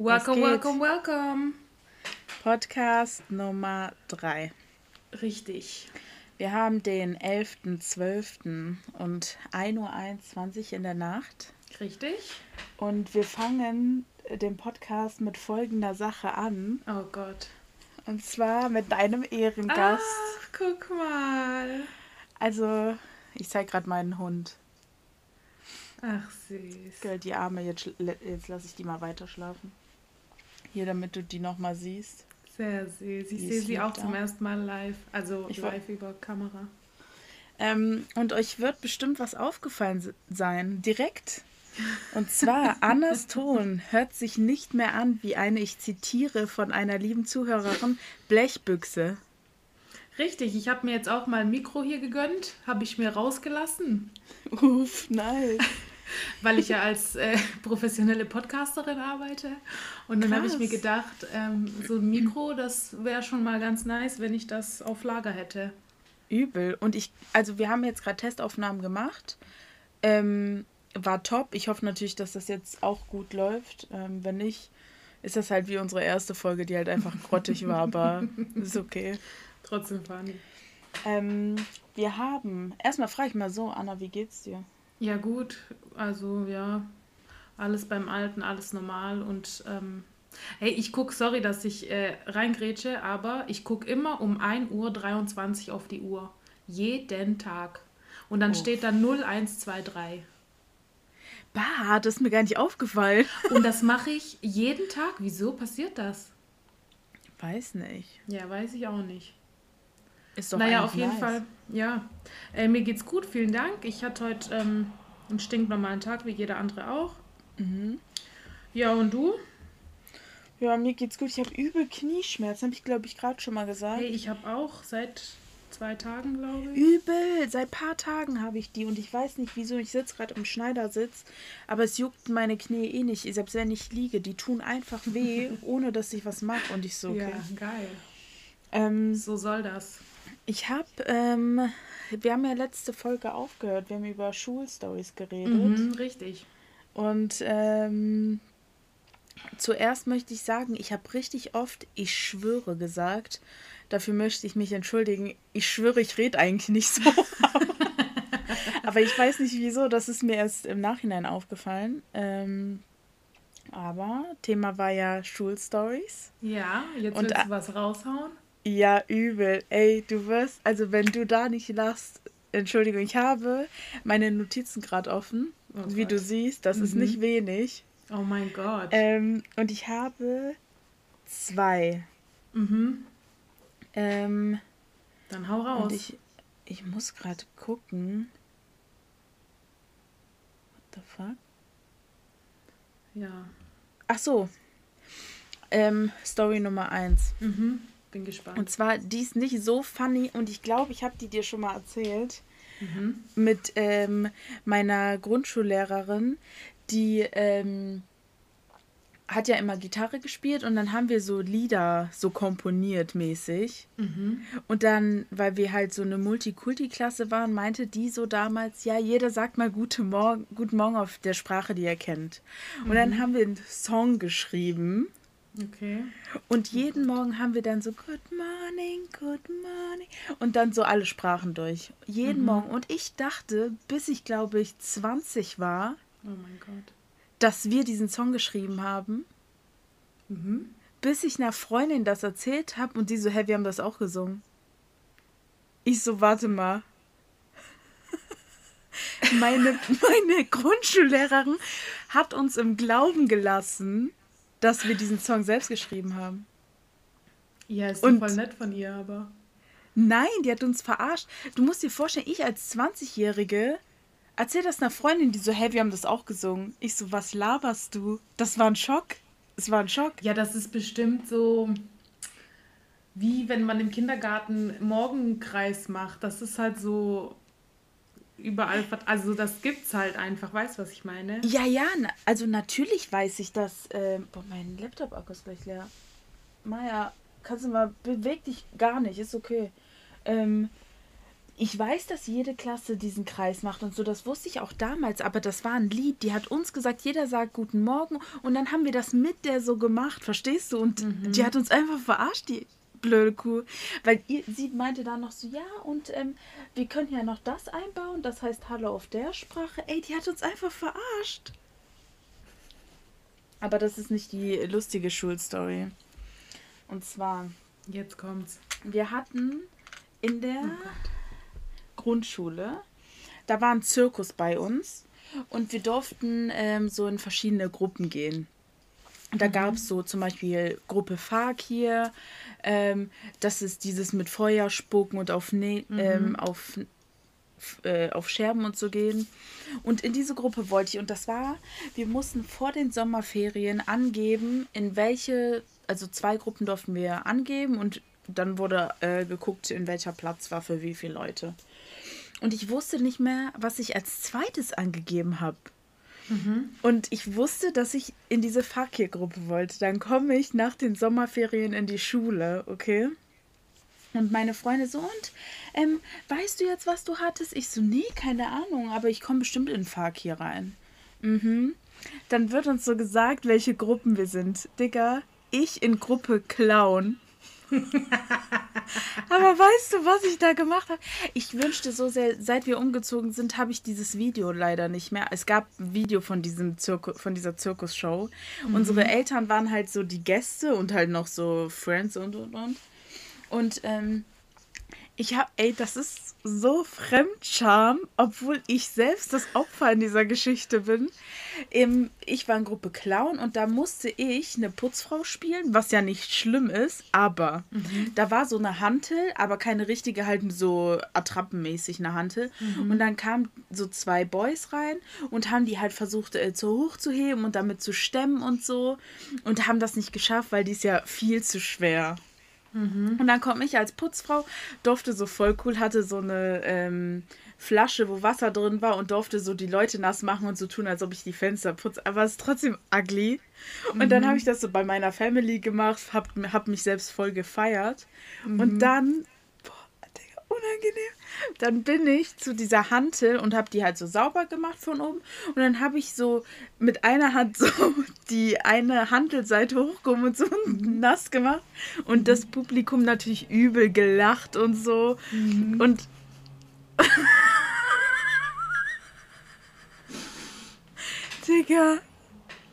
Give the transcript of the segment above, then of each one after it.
Welcome, welcome, welcome. Podcast Nummer 3. Richtig. Wir haben den 11.12. und 1.21 Uhr in der Nacht. Richtig. Und wir fangen den Podcast mit folgender Sache an. Oh Gott. Und zwar mit deinem Ehrengast. Ach, guck mal. Also, ich zeige gerade meinen Hund. Ach, süß. Gell, Die Arme, jetzt, jetzt lasse ich die mal weiter schlafen. Hier, damit du die nochmal siehst. Sehr süß. Ich sehe sie auch da. zum ersten Mal live. Also Ich live über Kamera. Ähm, und euch wird bestimmt was aufgefallen se- sein. Direkt. Und zwar, Annas Ton hört sich nicht mehr an wie eine, ich zitiere von einer lieben Zuhörerin, Blechbüchse. Richtig, ich habe mir jetzt auch mal ein Mikro hier gegönnt. Habe ich mir rausgelassen. Uff, nice. weil ich ja als äh, professionelle Podcasterin arbeite. Und dann habe ich mir gedacht, ähm, so ein Mikro, das wäre schon mal ganz nice, wenn ich das auf Lager hätte. Übel. Und ich, also wir haben jetzt gerade Testaufnahmen gemacht. Ähm, war top. Ich hoffe natürlich, dass das jetzt auch gut läuft. Ähm, wenn nicht, ist das halt wie unsere erste Folge, die halt einfach grottig war, aber ist okay. Trotzdem funny. Ähm, wir haben, erstmal frage ich mal so, Anna, wie geht's dir? Ja gut, also ja, alles beim Alten, alles normal und ähm, hey, ich gucke, sorry, dass ich äh, reingrätsche, aber ich gucke immer um 1.23 Uhr auf die Uhr. Jeden Tag. Und dann Uff. steht da 0123. Bah, das ist mir gar nicht aufgefallen. Und das mache ich jeden Tag. Wieso passiert das? Weiß nicht. Ja, weiß ich auch nicht. Ist doch naja, auf jeden nice. Fall, ja. Äh, mir geht's gut, vielen Dank. Ich hatte heute ähm, einen stinknormalen Tag, wie jeder andere auch. Mhm. Ja, und du? Ja, mir geht's gut. Ich habe übel Knieschmerzen, habe ich glaube ich gerade schon mal gesagt. Hey, ich habe auch seit zwei Tagen, glaube ich. Übel, seit paar Tagen habe ich die und ich weiß nicht wieso. Ich sitze gerade im Schneidersitz, aber es juckt meine Knie eh nicht. Selbst wenn ich liege, die tun einfach weh, ohne dass ich was mache. Und ich so, okay. Ja, geil. Ähm, So soll das. Ich habe, ähm, wir haben ja letzte Folge aufgehört. Wir haben über Schulstories geredet. Mhm, richtig. Und ähm, zuerst möchte ich sagen, ich habe richtig oft ich schwöre gesagt. Dafür möchte ich mich entschuldigen. Ich schwöre, ich rede eigentlich nicht so. aber ich weiß nicht wieso. Das ist mir erst im Nachhinein aufgefallen. Ähm, aber Thema war ja Schulstories. Ja, jetzt Und, willst du was raushauen? Ja, übel. Ey, du wirst, also wenn du da nicht lachst, Entschuldigung, ich habe meine Notizen gerade offen. Oh wie Gott. du siehst, das ist Mhm. nicht wenig. Oh mein Gott. Ähm, und ich habe zwei. mhm. Ähm, Dann hau raus. und ich, ich muss gerade gucken. What the fuck? ja. Ach so. Ähm, Story Nummer eins. Mhm. Bin gespannt. Und zwar, die ist nicht so funny und ich glaube, ich habe die dir schon mal erzählt. mhm. Mit ähm, meiner Grundschullehrerin, die ähm, hat ja immer Gitarre gespielt und dann haben wir so Lieder so komponiert mäßig. Mhm. Und dann, weil wir halt so eine Multikulti-Klasse waren, meinte die so damals, ja, jeder sagt mal Guten Morgen, Guten Morgen auf der Sprache, die er kennt. Und dann haben wir einen Song geschrieben. Okay. Und jeden Morgen haben wir dann so Good Morning, Good Morning. Und dann so alle Sprachen durch. Jeden Morgen. Und ich dachte, bis ich glaube ich 20 war, Oh mein Gott. dass wir diesen Song geschrieben haben. Mhm. bis ich einer Freundin das erzählt habe und die so, hey, wir haben das auch gesungen. Ich so, warte mal. meine, meine Grundschullehrerin hat uns im Glauben gelassen, dass wir diesen Song selbst geschrieben haben. Ja, ist Und- voll nett von ihr, aber. Nein, die hat uns verarscht. Du musst dir vorstellen, ich als 20-Jährige erzähl das einer Freundin, die so, hey, wir haben das auch gesungen. Ich so, was laberst du? Das war ein Schock. Es war ein Schock. Ja, das ist bestimmt so, wie wenn man im Kindergarten Morgenkreis macht. Das ist halt so überall, also das gibt's halt einfach, weißt du, was ich meine? Ja, ja, na, also natürlich weiß ich, dass. Ähm, boah, mein Laptop-Akku ist gleich leer. Maja, kannst du mal. Beweg dich gar nicht, ist okay. Ähm, ich weiß, dass jede Klasse diesen Kreis macht und so, das wusste ich auch damals, aber das war ein Lied, die hat uns gesagt, jeder sagt Guten Morgen und dann haben wir das mit der so gemacht, verstehst du? Und mhm. die hat uns einfach verarscht, die blöde Kuh. Weil ihr, sie meinte dann noch so, ja, und ähm, wir können ja noch das einbauen, das heißt Hallo auf der Sprache. Ey, die hat uns einfach verarscht. Aber das ist nicht die lustige Schulstory. Und zwar. Jetzt kommt's. Wir hatten in der oh Grundschule, da war ein Zirkus bei uns und wir durften ähm, so in verschiedene Gruppen gehen. Da mhm. gab es so zum Beispiel Gruppe Fakir, ähm, das ist dieses mit Feuer spucken und auf, ne mhm. ähm, auf, äh, auf Scherben und so gehen. Und in diese Gruppe wollte ich, und das war, wir mussten vor den Sommerferien angeben, in welche, also zwei Gruppen durften wir angeben und dann wurde äh, geguckt, in welcher Platz war für wie viele Leute. Und ich wusste nicht mehr, was ich als zweites angegeben habe. Mhm. Und ich wusste, dass ich in diese Fakir-Gruppe wollte. Dann komme ich nach den Sommerferien in die Schule, okay? Und meine Freunde so, und ähm, weißt du jetzt, was du hattest? Ich so, nee, keine Ahnung, aber ich komme bestimmt in Fakir rein. Mhm. Dann wird uns so gesagt, welche Gruppen wir sind. Digga, ich in Gruppe Clown. Aber weißt du, was ich da gemacht habe? Ich wünschte so sehr, seit wir umgezogen sind, habe ich dieses Video leider nicht mehr. Es gab ein Video von diesem Zirku von dieser Zirkusshow. Mhm. Unsere Eltern waren halt so die Gäste und halt noch so Friends und und und. Und ähm, ich habe, ey, das ist so Fremdscham, obwohl ich selbst das Opfer in dieser Geschichte bin. Ähm, ich war in Gruppe Clown und da musste ich eine Putzfrau spielen, was ja nicht schlimm ist, aber mhm. da war so eine Hantel, aber keine richtige, halt so attrappenmäßig eine Hantel. Mhm. Und dann kamen so zwei Boys rein und haben die halt versucht äh, zu hoch zu heben und damit zu stemmen und so und haben das nicht geschafft, weil die ist ja viel zu schwer. Mhm. Und dann komme ich als Putzfrau, durfte so voll cool, hatte so eine ähm, Flasche, wo Wasser drin war und durfte so die Leute nass machen und so tun, als ob ich die Fenster putze. Aber es ist trotzdem ugly. Und mhm. dann habe ich das so bei meiner Family gemacht, habe hab mich selbst voll gefeiert. Mhm. Und dann, unangenehm dann bin ich zu dieser Hantel und habe die halt so sauber gemacht von oben. Und dann habe ich so mit einer Hand so die eine Hantelseite hochgehoben und so mhm. nass gemacht. Und das Publikum natürlich übel gelacht und so. Mhm. Und. Digga,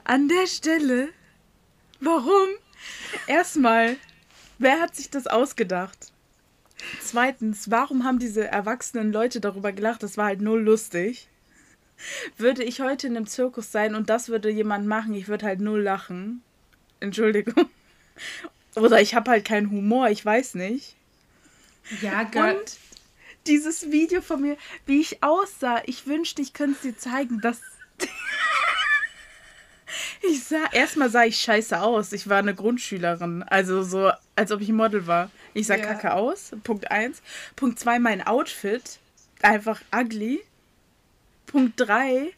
an der Stelle, warum? Erstmal, wer hat sich das ausgedacht? Zweitens, warum haben diese erwachsenen Leute darüber gelacht? Das war halt null lustig. Würde ich heute in einem Zirkus sein und das würde jemand machen, ich würde halt null lachen. Entschuldigung. Oder ich habe halt keinen Humor, ich weiß nicht. Ja, Gott. Und dieses Video von mir, wie ich aussah, ich wünschte, ich könnte es dir zeigen, dass. Ich sah, erstmal sah ich scheiße aus. Ich war eine Grundschülerin. Also so, als ob ich Model war. Ich sah ja. kacke aus. Punkt 1. Punkt 2, mein Outfit. Einfach ugly. Punkt 3.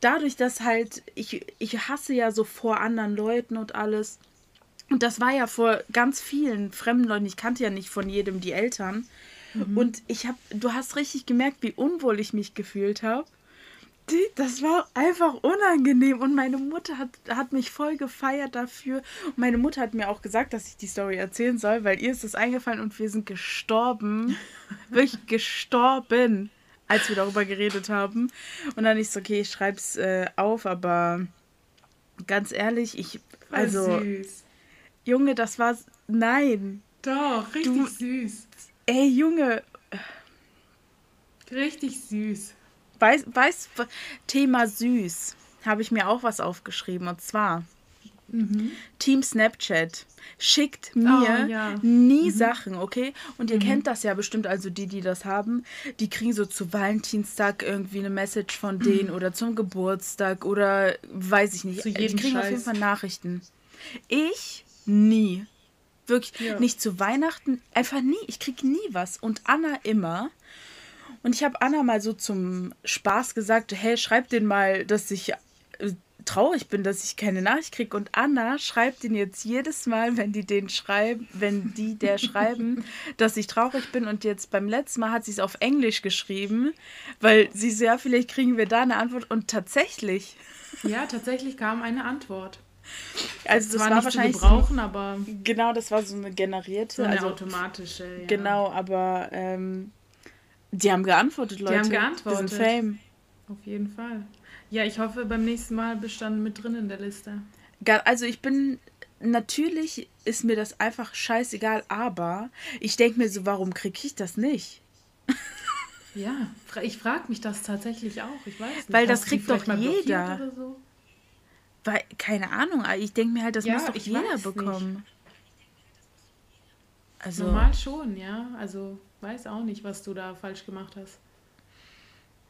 Dadurch, dass halt, ich, ich hasse ja so vor anderen Leuten und alles. Und das war ja vor ganz vielen fremden Leuten. Ich kannte ja nicht von jedem die Eltern. Mhm. Und ich habe, du hast richtig gemerkt, wie unwohl ich mich gefühlt habe das war einfach unangenehm und meine Mutter hat, hat mich voll gefeiert dafür. Und meine Mutter hat mir auch gesagt, dass ich die Story erzählen soll, weil ihr ist das eingefallen und wir sind gestorben. Wirklich gestorben, als wir darüber geredet haben. Und dann ist so, okay, ich schreib's äh, auf, aber ganz ehrlich, ich. Also. Süß. Junge, das war. Nein. Doch, richtig du, süß. Ey, Junge. Richtig süß. Weiß, weiß, Thema süß. Habe ich mir auch was aufgeschrieben. Und zwar mhm. Team Snapchat schickt mir oh, ja. nie mhm. Sachen, okay? Und ihr mhm. kennt das ja bestimmt, also die, die das haben, die kriegen so zu Valentinstag irgendwie eine Message von denen oder zum Geburtstag oder weiß ich nicht. Zu jedem die kriegen Scheiß. auf jeden Fall Nachrichten. Ich nie. Wirklich ja. nicht zu Weihnachten, einfach nie. Ich krieg nie was. Und Anna immer. Und ich habe Anna mal so zum Spaß gesagt, hey, schreib den mal, dass ich äh, traurig bin, dass ich keine Nachricht kriege. Und Anna schreibt ihn jetzt jedes Mal, wenn die den schreiben, wenn die der schreiben, dass ich traurig bin. Und jetzt beim letzten Mal hat sie es auf Englisch geschrieben, weil sie so, ja, vielleicht kriegen wir da eine Antwort. Und tatsächlich. Ja, tatsächlich kam eine Antwort. Also das, das war, war wahrscheinlich zu gebrauchen, so, aber genau, das war so eine generierte, so eine also automatische. Ja. Genau, aber ähm, die haben geantwortet, Leute. Die haben geantwortet. Die sind Fame. Auf jeden Fall. Ja, ich hoffe, beim nächsten Mal bist du dann mit drin in der Liste. Also ich bin, natürlich ist mir das einfach scheißegal, aber ich denke mir so, warum kriege ich das nicht? ja, ich frage mich das tatsächlich auch. Ich weiß nicht. Weil das kriegt doch jeder. So? Weil, keine Ahnung, ich denke mir halt, das ja, muss doch jeder bekommen. Nicht. Also, Normal schon, ja. Also weiß auch nicht, was du da falsch gemacht hast.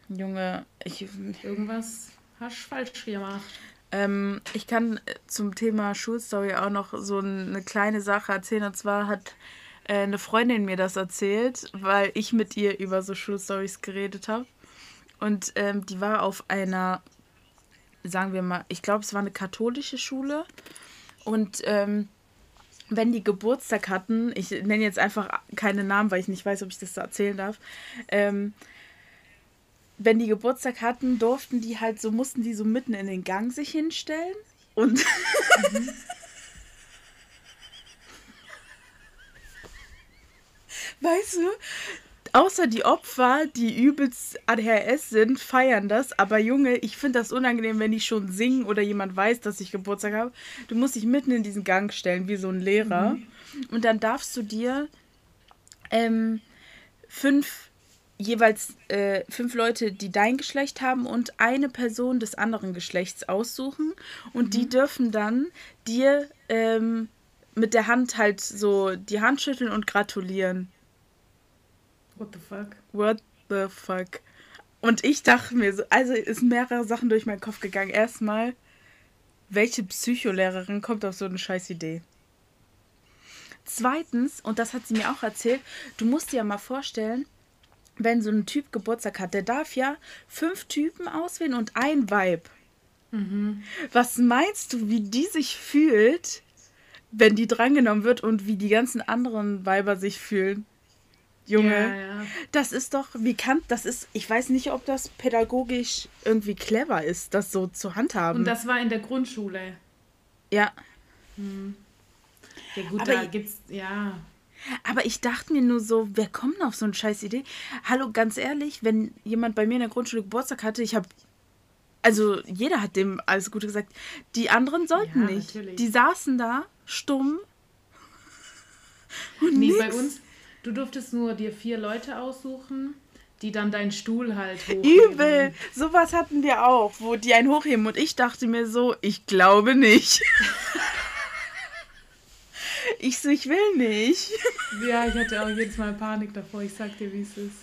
Junge, ich. Irgendwas hast du falsch gemacht. Ähm, ich kann zum Thema Schulstory auch noch so eine kleine Sache erzählen. Und zwar hat äh, eine Freundin mir das erzählt, weil ich mit ihr über so Schulstories geredet habe. Und ähm, die war auf einer, sagen wir mal, ich glaube, es war eine katholische Schule. Und ähm, wenn die Geburtstag hatten, ich nenne jetzt einfach keine Namen, weil ich nicht weiß, ob ich das so erzählen darf, ähm, wenn die Geburtstag hatten, durften die halt so, mussten die so mitten in den Gang sich hinstellen und. Mhm. weißt du, außer die Opfer, die übelst ADHS sind, feiern das. Aber Junge, ich finde das unangenehm, wenn die schon singen oder jemand weiß, dass ich Geburtstag habe. Du musst dich mitten in diesen Gang stellen, wie so ein Lehrer. Mhm. Und dann darfst du dir ähm, fünf jeweils äh, fünf Leute, die dein Geschlecht haben und eine Person des anderen Geschlechts aussuchen. Und mhm. die dürfen dann dir ähm, mit der Hand halt so die Hand schütteln und gratulieren. What the fuck? What the fuck? Und ich dachte mir so, also ist mehrere Sachen durch meinen Kopf gegangen. Erstmal, welche Psycholehrerin kommt auf so eine scheiß Idee? Zweitens, und das hat sie mir auch erzählt, du musst dir ja mal vorstellen, wenn so ein Typ Geburtstag hat, der darf ja fünf Typen auswählen und ein Vibe. Mhm. Was meinst du, wie die sich fühlt, wenn die drangenommen wird und wie die ganzen anderen Weiber sich fühlen? Junge, ja, ja. das ist doch, wie kann, das ist, ich weiß nicht, ob das pädagogisch irgendwie clever ist, das so zu handhaben. Und das war in der Grundschule. Ja. Hm. Ja gut, Aber da gibt's, ja, aber ich dachte mir nur so, wer kommt auf so eine scheiß Idee? Hallo, ganz ehrlich, wenn jemand bei mir in der Grundschule Geburtstag hatte, ich habe also jeder hat dem alles Gute gesagt. Die anderen sollten ja, nicht. Natürlich. Die saßen da stumm. Und nee, nix. bei uns, du durftest nur dir vier Leute aussuchen, die dann deinen Stuhl halt hochheben. Übel. Sowas hatten wir auch, wo die einen hochheben und ich dachte mir so, ich glaube nicht. Ich so, ich will nicht. Ja, ich hatte auch jedes Mal Panik davor. Ich sag dir, wie es ist.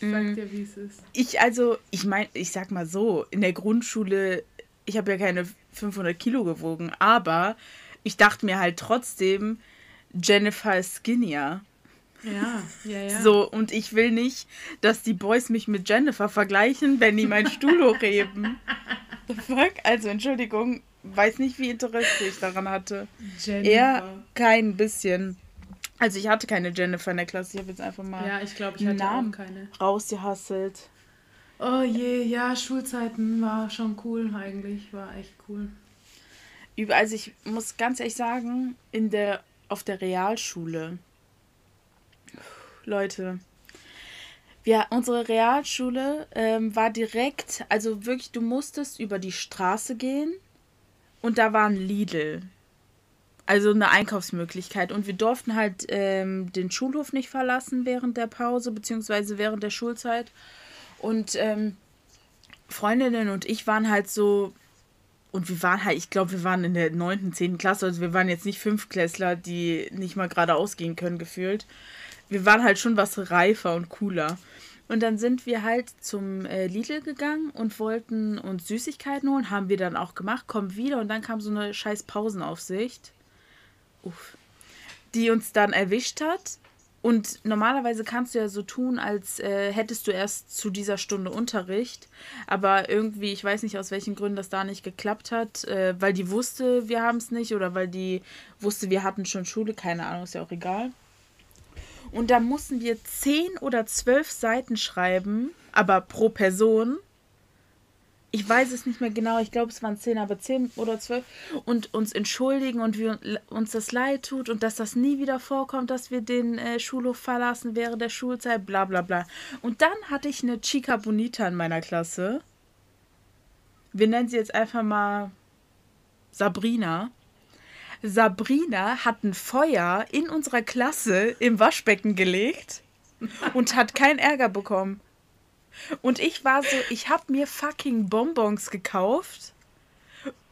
Ich sag mm. dir, wie es ist. Ich, also, ich meine, ich sag mal so, in der Grundschule, ich habe ja keine 500 Kilo gewogen, aber ich dachte mir halt trotzdem, Jennifer ist skinnier. Ja, ja, ja. So, und ich will nicht, dass die Boys mich mit Jennifer vergleichen, wenn die meinen Stuhl hochheben. The fuck? Also, Entschuldigung, weiß nicht, wie Interesse ich daran hatte. Jennifer. Eher kein bisschen. Also ich hatte keine Jennifer in der Klasse. Ich habe jetzt einfach mal ja, ich glaube, ich hatte Namen keine. rausgehasselt. Oh je, ja, Schulzeiten war schon cool eigentlich. War echt cool. Also ich muss ganz ehrlich sagen, in der, auf der Realschule, Leute, ja, unsere Realschule ähm, war direkt, also wirklich, du musstest über die Straße gehen und da war ein Lidl. Also eine Einkaufsmöglichkeit. Und wir durften halt ähm, den Schulhof nicht verlassen während der Pause, beziehungsweise während der Schulzeit. Und ähm, Freundinnen und ich waren halt so. Und wir waren halt, ich glaube, wir waren in der 9., 10. Klasse. Also wir waren jetzt nicht Fünftklässler, die nicht mal gerade ausgehen können, gefühlt. Wir waren halt schon was reifer und cooler. Und dann sind wir halt zum äh, Lidl gegangen und wollten uns Süßigkeiten holen. Haben wir dann auch gemacht, kommen wieder und dann kam so eine scheiß Pausenaufsicht. Uff. Die uns dann erwischt hat. Und normalerweise kannst du ja so tun, als äh, hättest du erst zu dieser Stunde Unterricht. Aber irgendwie, ich weiß nicht, aus welchen Gründen das da nicht geklappt hat, äh, weil die wusste, wir haben es nicht oder weil die wusste, wir hatten schon Schule, keine Ahnung, ist ja auch egal. Und da mussten wir zehn oder zwölf Seiten schreiben, aber pro Person ich weiß es nicht mehr genau, ich glaube es waren zehn, aber zehn oder zwölf und uns entschuldigen und wir uns das leid tut und dass das nie wieder vorkommt, dass wir den äh, Schulhof verlassen während der Schulzeit, bla bla bla. Und dann hatte ich eine Chica Bonita in meiner Klasse. Wir nennen sie jetzt einfach mal Sabrina. Sabrina hat ein Feuer in unserer Klasse im Waschbecken gelegt und hat keinen Ärger bekommen. Und ich war so, ich habe mir fucking Bonbons gekauft,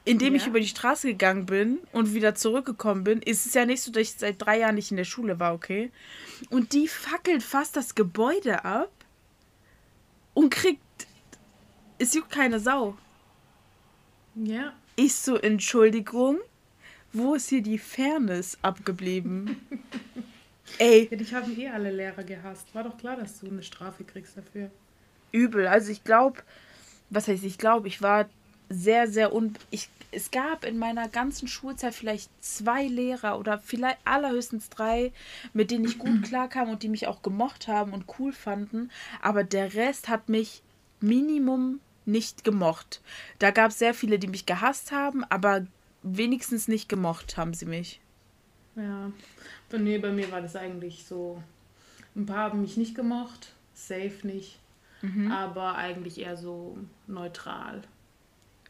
indem ja. ich über die Straße gegangen bin und wieder zurückgekommen bin. Ist es ja nicht so, dass ich seit drei Jahren nicht in der Schule war, okay? Und die fackelt fast das Gebäude ab und kriegt. Es juckt keine Sau. Ja. Ich so, Entschuldigung, wo ist hier die Fairness abgeblieben? Ey. Ja, dich haben eh alle Lehrer gehasst. War doch klar, dass du eine Strafe kriegst dafür übel. Also ich glaube, was heißt ich glaube, ich war sehr, sehr un... Ich, es gab in meiner ganzen Schulzeit vielleicht zwei Lehrer oder vielleicht allerhöchstens drei, mit denen ich gut klarkam und die mich auch gemocht haben und cool fanden. Aber der Rest hat mich Minimum nicht gemocht. Da gab es sehr viele, die mich gehasst haben, aber wenigstens nicht gemocht haben sie mich. Ja, nee, bei mir war das eigentlich so. Ein paar haben mich nicht gemocht, safe nicht mhm. aber eigentlich eher so neutral.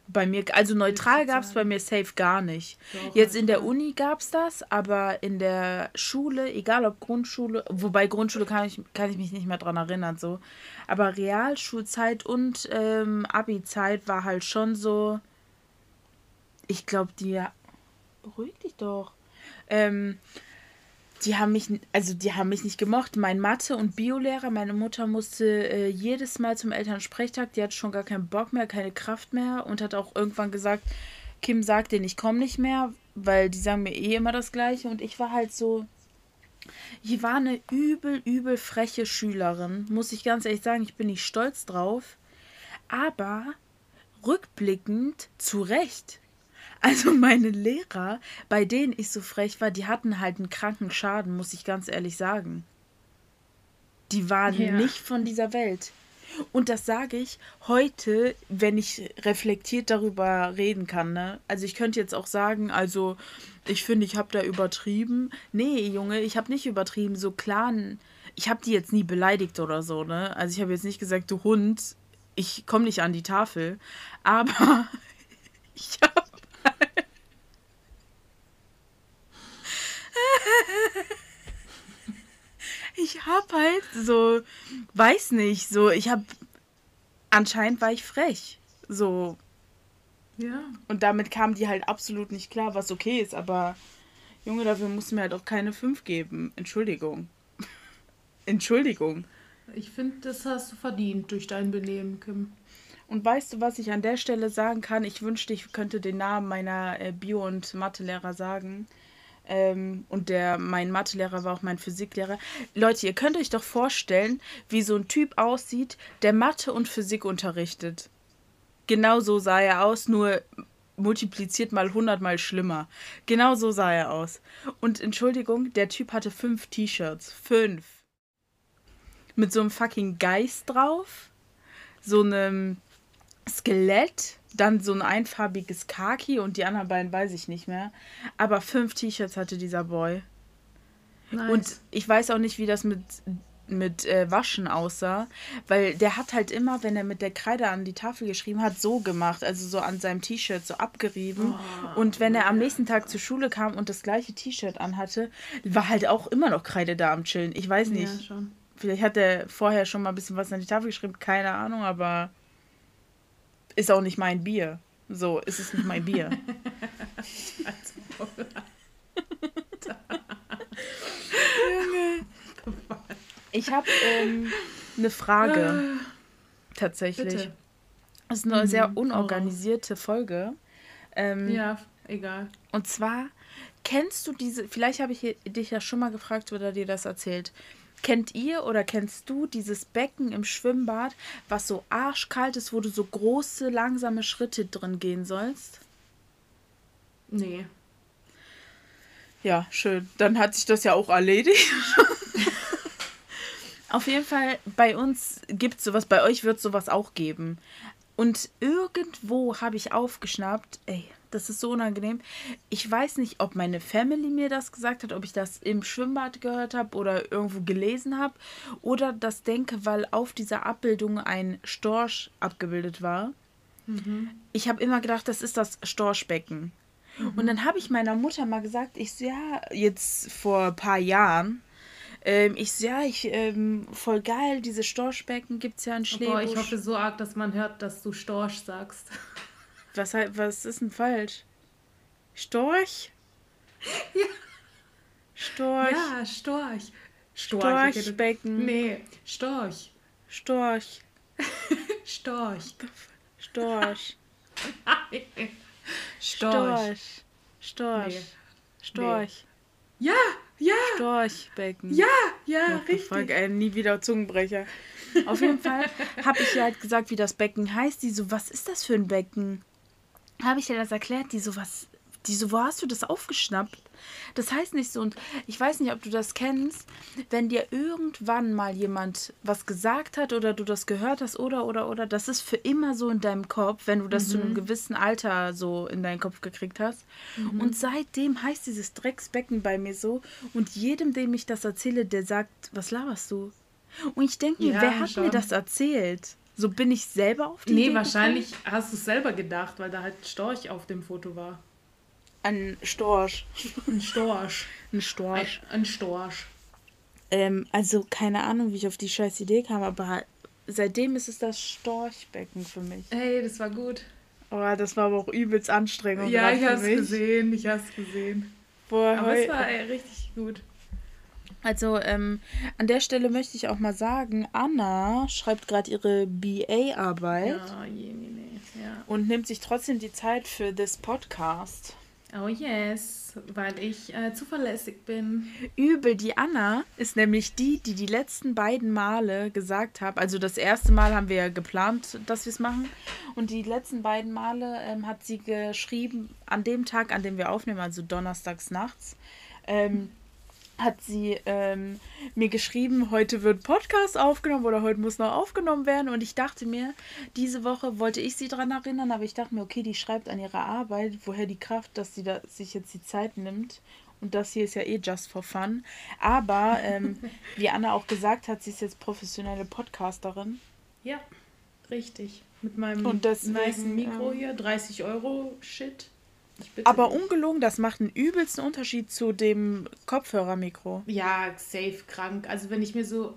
Bei mir, also neutral gab es bei mir safe gar nicht. Doch, Jetzt in der Uni gab es das, aber in der Schule, egal ob Grundschule, wobei Grundschule kann ich, kann ich mich nicht mehr dran erinnern, so. Aber Realschulzeit und ähm, Abi-Zeit war halt schon so. Ich glaube, die. Beruhig dich doch. Ähm, die haben mich, also die haben mich nicht gemocht. Mein Mathe- und Biolehrer, meine Mutter musste äh, jedes Mal zum Elternsprechtag, die hat schon gar keinen Bock mehr, keine Kraft mehr und hat auch irgendwann gesagt, Kim sagt denen, ich komme nicht mehr, weil die sagen mir eh immer das Gleiche und ich war halt so, ich war eine übel, übel freche Schülerin, muss ich ganz ehrlich sagen, ich bin nicht stolz drauf, aber rückblickend zu Recht. Also meine Lehrer, bei denen ich so frech war, die hatten halt einen kranken Schaden, muss ich ganz ehrlich sagen. Die waren ja. nicht von dieser Welt. Und das sage ich heute, wenn ich reflektiert darüber reden kann. Ne? Also ich könnte jetzt auch sagen, also ich finde, ich habe da übertrieben. Nee, Junge, ich habe nicht übertrieben. So klar, ich habe die jetzt nie beleidigt oder so. Ne? Also ich habe jetzt nicht gesagt, du Hund, ich komme nicht an die Tafel. Aber ich habe ich hab halt so, weiß nicht, so, ich hab, anscheinend war ich frech. So. Ja. Und damit kam die halt absolut nicht klar, was okay ist, aber Junge, dafür musst du mir halt auch keine 5 geben. Entschuldigung. Entschuldigung. Ich finde, das hast du verdient durch dein Benehmen, Kim. Und weißt du, was ich an der Stelle sagen kann? Ich wünschte, ich könnte den Namen meiner äh, Bio- und Mathelehrer sagen. Ähm, und der, mein Mathelehrer war auch mein Physiklehrer. Leute, ihr könnt euch doch vorstellen, wie so ein Typ aussieht, der Mathe und Physik unterrichtet. Genau so sah er aus, nur multipliziert mal hundertmal schlimmer. Genau so sah er aus. Und Entschuldigung, der Typ hatte fünf T-Shirts. Fünf. Mit so einem fucking Geist drauf. So einem Skelett dann so ein einfarbiges Khaki und die anderen beiden weiß ich nicht mehr. Aber fünf T-Shirts hatte dieser Boy. Nice. Und ich weiß auch nicht, wie das mit, mit äh, Waschen aussah, weil der hat halt immer, wenn er mit der Kreide an die Tafel geschrieben hat, so gemacht, also so an seinem T-Shirt so abgerieben. Oh, und wenn er am nächsten Tag zur Schule kam und das gleiche T-Shirt anhatte, war halt auch immer noch Kreide da am Chillen. Ich weiß nicht. Ja. Vielleicht hat er vorher schon mal ein bisschen was an die Tafel geschrieben, keine Ahnung, aber ist auch nicht mein Bier. So, ist es nicht mein Bier. ich habe ähm, eine Frage. Tatsächlich. Bitte. Das ist eine mhm. sehr unorganisierte Folge. Ähm, ja, egal. Und zwar, Kennst du diese, vielleicht habe ich dich ja schon mal gefragt oder dir das erzählt. Kennt ihr oder kennst du dieses Becken im Schwimmbad, was so arschkalt ist, wo du so große, langsame Schritte drin gehen sollst? Nee. Ja, schön. Dann hat sich das ja auch erledigt. Auf jeden Fall, bei uns gibt es sowas, bei euch wird es sowas auch geben. Und irgendwo habe ich aufgeschnappt, ey, das ist so unangenehm. Ich weiß nicht, ob meine Family mir das gesagt hat, ob ich das im Schwimmbad gehört habe oder irgendwo gelesen habe oder das denke, weil auf dieser Abbildung ein Storch abgebildet war. Mhm. Ich habe immer gedacht, das ist das Storchbecken. Mhm. Und dann habe ich meiner Mutter mal gesagt, ich so, ja, jetzt vor ein paar Jahren, ähm, ich ja, ich, ähm, voll geil, diese Storchbecken gibt es ja in Schlebusch. Oh, ich hoffe so arg, dass man hört, dass du Storch sagst. Was, was ist denn falsch? Storch? Ja. Storch. Ja, Storch. Storch. Storchbecken. Nee, Storch. Storch. Storch. Storch. Storch. Storch. Nee. Storch. Nee. Ja, ja. Storchbecken. Ja, ja, What richtig. Fuck, ey, nie wieder Zungenbrecher. Auf jeden Fall habe ich ihr halt gesagt, wie das Becken heißt. Die so, was ist das für ein Becken? Habe ich ihr das erklärt? Die so, was, die so, wo hast du das aufgeschnappt? Das heißt nicht so, und ich weiß nicht, ob du das kennst, wenn dir irgendwann mal jemand was gesagt hat oder du das gehört hast oder, oder, oder, das ist für immer so in deinem Kopf, wenn du das mhm. zu einem mhm. gewissen Alter so in deinen Kopf gekriegt hast. Mhm. Und seitdem heißt dieses Drecksbecken bei mir so und jedem, dem ich das erzähle, der sagt, was laberst du? Und ich denke mir, ja, wer hat schon. mir das erzählt? So bin ich selber auf die Nee, Idee wahrscheinlich gekommen? hast du es selber gedacht, weil da halt Storch auf dem Foto war. Ein Storch. Ein Storch. ein Storch. Ein, ein Storch. Ähm, also keine Ahnung, wie ich auf die scheiß Idee kam, aber seitdem ist es das Storchbecken für mich. Hey, das war gut. Oh, das war aber auch übelst anstrengend. Ja, ich hab's mich. gesehen, ich hab's gesehen. Boah, aber es war ey, richtig gut. Also ähm, an der Stelle möchte ich auch mal sagen, Anna schreibt gerade ihre BA-Arbeit. Ja, je, je, je, ja. Und nimmt sich trotzdem die Zeit für das Podcast. Oh yes, weil ich äh, zuverlässig bin. Übel, die Anna ist nämlich die, die die letzten beiden Male gesagt hat. Also das erste Mal haben wir ja geplant, dass wir es machen. Und die letzten beiden Male ähm, hat sie geschrieben, an dem Tag, an dem wir aufnehmen, also donnerstags nachts. Ähm, hat sie ähm, mir geschrieben, heute wird Podcast aufgenommen oder heute muss noch aufgenommen werden. Und ich dachte mir, diese Woche wollte ich sie daran erinnern, aber ich dachte mir, okay, die schreibt an ihrer Arbeit, woher die Kraft, dass sie da sich jetzt die Zeit nimmt. Und das hier ist ja eh just for fun. Aber ähm, wie Anna auch gesagt hat, sie ist jetzt professionelle Podcasterin. Ja, richtig. Mit meinem und deswegen, nice Mikro ähm, hier, 30 Euro Shit. Aber ungelogen, das macht einen übelsten Unterschied zu dem Kopfhörermikro. Ja, safe krank. Also wenn ich mir so,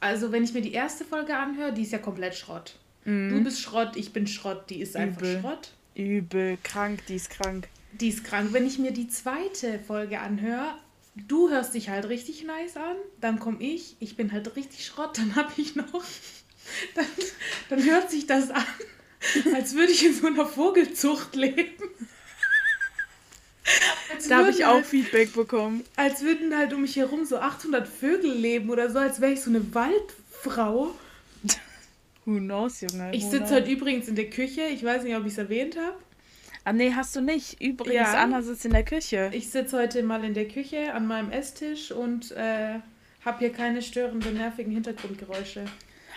also wenn ich mir die erste Folge anhöre, die ist ja komplett Schrott. Mhm. Du bist Schrott, ich bin Schrott, die ist einfach Übel. Schrott. Übel, krank, die ist krank. Die ist krank. Wenn ich mir die zweite Folge anhöre, du hörst dich halt richtig nice an, dann komme ich, ich bin halt richtig Schrott, dann habe ich noch, dann, dann hört sich das an, als würde ich in so einer Vogelzucht leben. Da habe ich auch halt, Feedback bekommen. Als würden halt um mich herum so 800 Vögel leben oder so, als wäre ich so eine Waldfrau. Who knows, Junge? Ich sitze heute übrigens in der Küche. Ich weiß nicht, ob ich es erwähnt habe. Ah, nee, hast du nicht. Übrigens, ja. Anna sitzt in der Küche. Ich sitze heute mal in der Küche an meinem Esstisch und äh, habe hier keine störenden, nervigen Hintergrundgeräusche.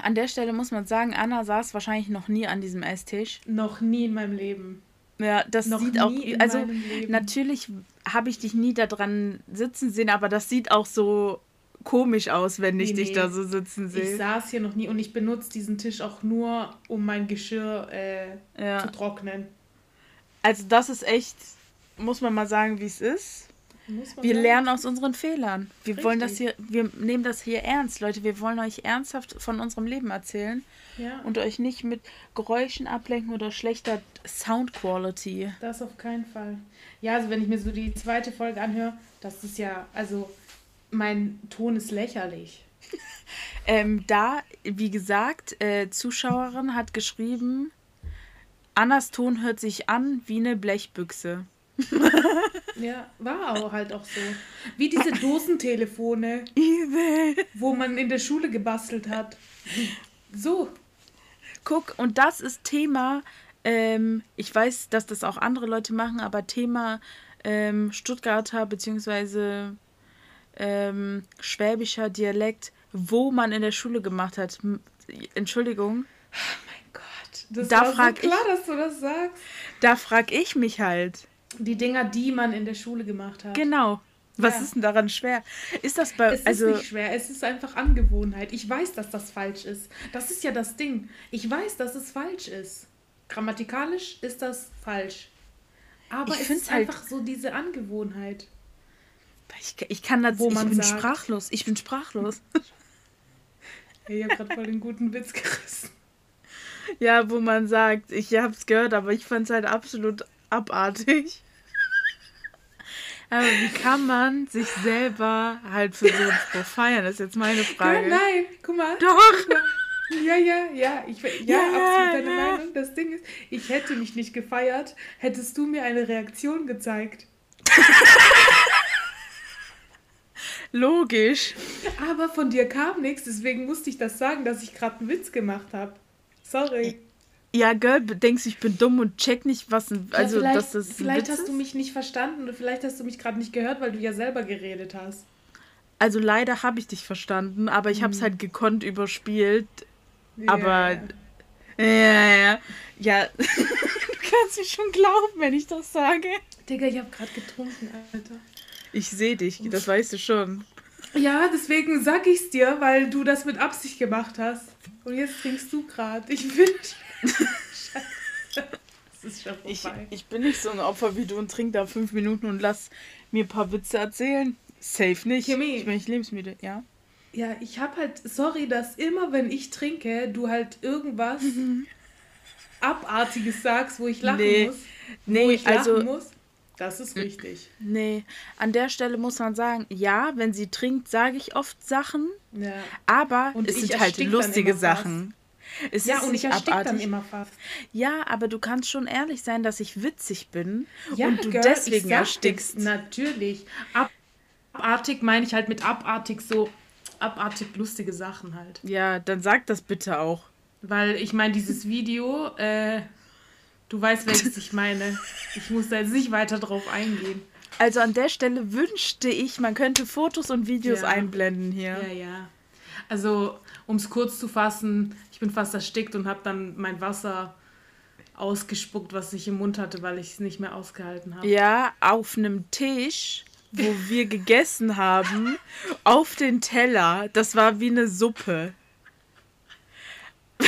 An der Stelle muss man sagen, Anna saß wahrscheinlich noch nie an diesem Esstisch. Noch nie in meinem Leben. Ja, das Noch sieht auch. Also, natürlich habe ich dich nie da dran sitzen sehen, aber das sieht auch so komisch aus, wenn ich nee, dich da so sitzen sehe. Ich saß hier noch nie und ich benutze diesen Tisch auch nur, um mein Geschirr äh, ja. zu trocknen. Also, das ist echt, muss man mal sagen, wie es ist. Wir sagen. lernen aus unseren Fehlern. Wir Richtig. wollen das hier, wir nehmen das hier ernst, Leute. Wir wollen euch ernsthaft von unserem Leben erzählen ja. und euch nicht mit Geräuschen ablenken oder schlechter Sound Quality. Das auf keinen Fall. Ja, also wenn ich mir so die zweite Folge anhöre, das ist ja, also mein Ton ist lächerlich. ähm, da, wie gesagt, äh, Zuschauerin hat geschrieben, Annas Ton hört sich an wie eine Blechbüchse. Ja, war auch halt auch so. Wie diese Dosentelefone, Evil. wo man in der Schule gebastelt hat. So. Guck, und das ist Thema, ähm, ich weiß, dass das auch andere Leute machen, aber Thema ähm, Stuttgarter bzw. Ähm, schwäbischer Dialekt, wo man in der Schule gemacht hat. Entschuldigung. Oh mein Gott. Das da war so klar, ich, dass du das sagst. Da frag ich mich halt. Die Dinger, die man in der Schule gemacht hat. Genau. Was ja. ist denn daran schwer? Ist das bei. Es also, ist nicht schwer, es ist einfach Angewohnheit. Ich weiß, dass das falsch ist. Das ist ja das Ding. Ich weiß, dass es falsch ist. Grammatikalisch ist das falsch. Aber ich es ist halt einfach so diese Angewohnheit. Ich, ich kann das, wo ich bin sagt, sprachlos. Ich bin sprachlos. ich habe gerade voll den guten Witz gerissen. Ja, wo man sagt, ich habe es gehört, aber ich fand es halt absolut abartig. Aber wie kann man sich selber halt für so einen Spruch feiern? Das ist jetzt meine Frage. Ja, nein, guck mal. Doch. Guck mal. Ja, ja, ja. Ich, ja, ja absolut deine ja. Meinung. Das Ding ist, ich hätte mich nicht gefeiert, hättest du mir eine Reaktion gezeigt. Logisch. Aber von dir kam nichts, deswegen musste ich das sagen, dass ich gerade einen Witz gemacht habe. Sorry. Ja, Girl, denkst ich bin dumm und check nicht, was. Also, ja, dass das vielleicht hast ist? du mich nicht verstanden oder vielleicht hast du mich gerade nicht gehört, weil du ja selber geredet hast. Also, leider habe ich dich verstanden, aber ich hm. habe es halt gekonnt überspielt. Yeah. Aber. Ja, ja. Ja, du kannst mich schon glauben, wenn ich das sage. Digga, ich habe gerade getrunken, Alter. Ich sehe dich, das weißt du schon. Ja, deswegen sag ich's dir, weil du das mit Absicht gemacht hast. Und jetzt trinkst du gerade. Ich will. Das ist schon ich, ich bin nicht so ein Opfer wie du und trink da fünf Minuten und lass mir ein paar Witze erzählen. Safe nicht. Chemie. Ich bin nicht lebensmüde, ja. Ja, ich hab halt, sorry, dass immer, wenn ich trinke, du halt irgendwas mhm. Abartiges sagst, wo ich lachen nee. muss. Nee, wo ich lachen also, muss. Das ist richtig. Nee, an der Stelle muss man sagen, ja, wenn sie trinkt, sage ich oft Sachen, ja. aber und es sind halt lustige Sachen. Es ja, und ich erstick dann immer fast. Ja, aber du kannst schon ehrlich sein, dass ich witzig bin ja, und du Girl, deswegen erstickst. Natürlich. Abartig meine ich halt mit abartig so abartig lustige Sachen halt. Ja, dann sag das bitte auch. Weil ich meine, dieses Video, äh, Du weißt, welches ich meine. Ich muss da jetzt nicht weiter drauf eingehen. Also an der Stelle wünschte ich, man könnte Fotos und Videos ja. einblenden hier. Ja, ja. Also, um es kurz zu fassen, ich bin fast erstickt und habe dann mein Wasser ausgespuckt, was ich im Mund hatte, weil ich es nicht mehr ausgehalten habe. Ja, auf einem Tisch, wo wir gegessen haben, auf den Teller. Das war wie eine Suppe.